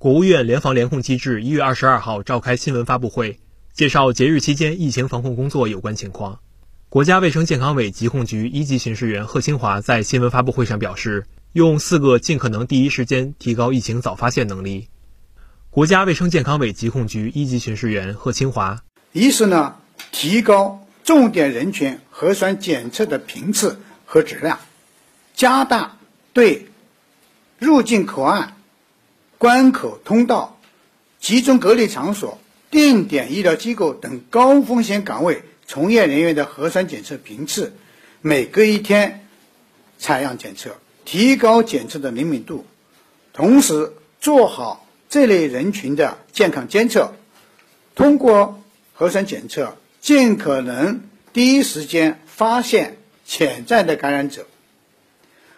国务院联防联控机制一月二十二号召开新闻发布会，介绍节日期间疫情防控工作有关情况。国家卫生健康委疾控局一级巡视员贺清华在新闻发布会上表示，用四个尽可能第一时间提高疫情早发现能力。国家卫生健康委疾控局一级巡视员贺清华：一是呢，提高重点人群核酸检测的频次和质量，加大对入境口岸。关口通道、集中隔离场所、定点医疗机构等高风险岗位从业人员的核酸检测频次，每隔一天采样检测，提高检测的灵敏度，同时做好这类人群的健康监测，通过核酸检测尽可能第一时间发现潜在的感染者。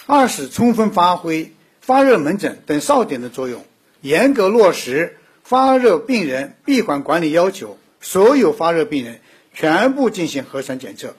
二是充分发挥发热门诊等哨点的作用。严格落实发热病人闭环管理要求，所有发热病人全部进行核酸检测，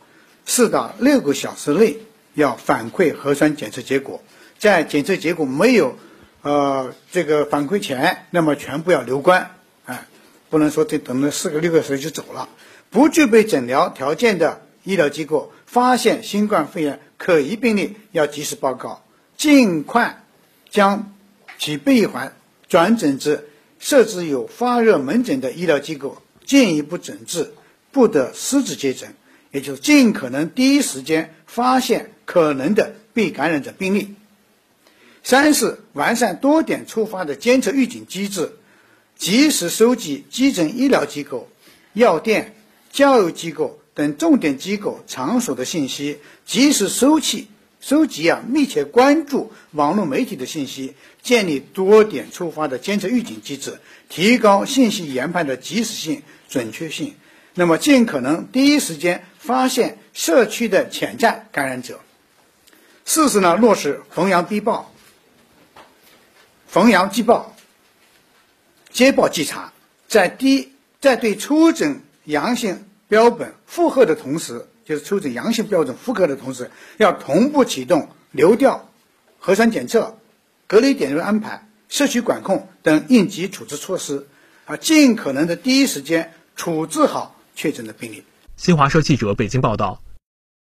四到六个小时内要反馈核酸检测结果。在检测结果没有，呃，这个反馈前，那么全部要留观，哎，不能说这等了四个六个小时就走了。不具备诊疗条件的医疗机构发现新冠肺炎可疑病例，要及时报告，尽快将其闭环。转诊至设置有发热门诊的医疗机构进一步诊治，不得私自接诊，也就是尽可能第一时间发现可能的被感染者病例。三是完善多点触发的监测预警机制，及时收集基层医疗机构、药店、教育机构等重点机构场所的信息，及时收集。收集啊，密切关注网络媒体的信息，建立多点触发的监测预警机制，提高信息研判的及时性、准确性。那么，尽可能第一时间发现社区的潜在感染者。四是呢，落实逢阳必报、逢阳即报、接报即查，在第在对初诊阳性标本负荷的同时。就是抽诊阳性标准复核的同时，要同步启动流调、核酸检测、隔离点位安排、社区管控等应急处置措施，啊，尽可能的第一时间处置好确诊的病例。新华社记者北京报道。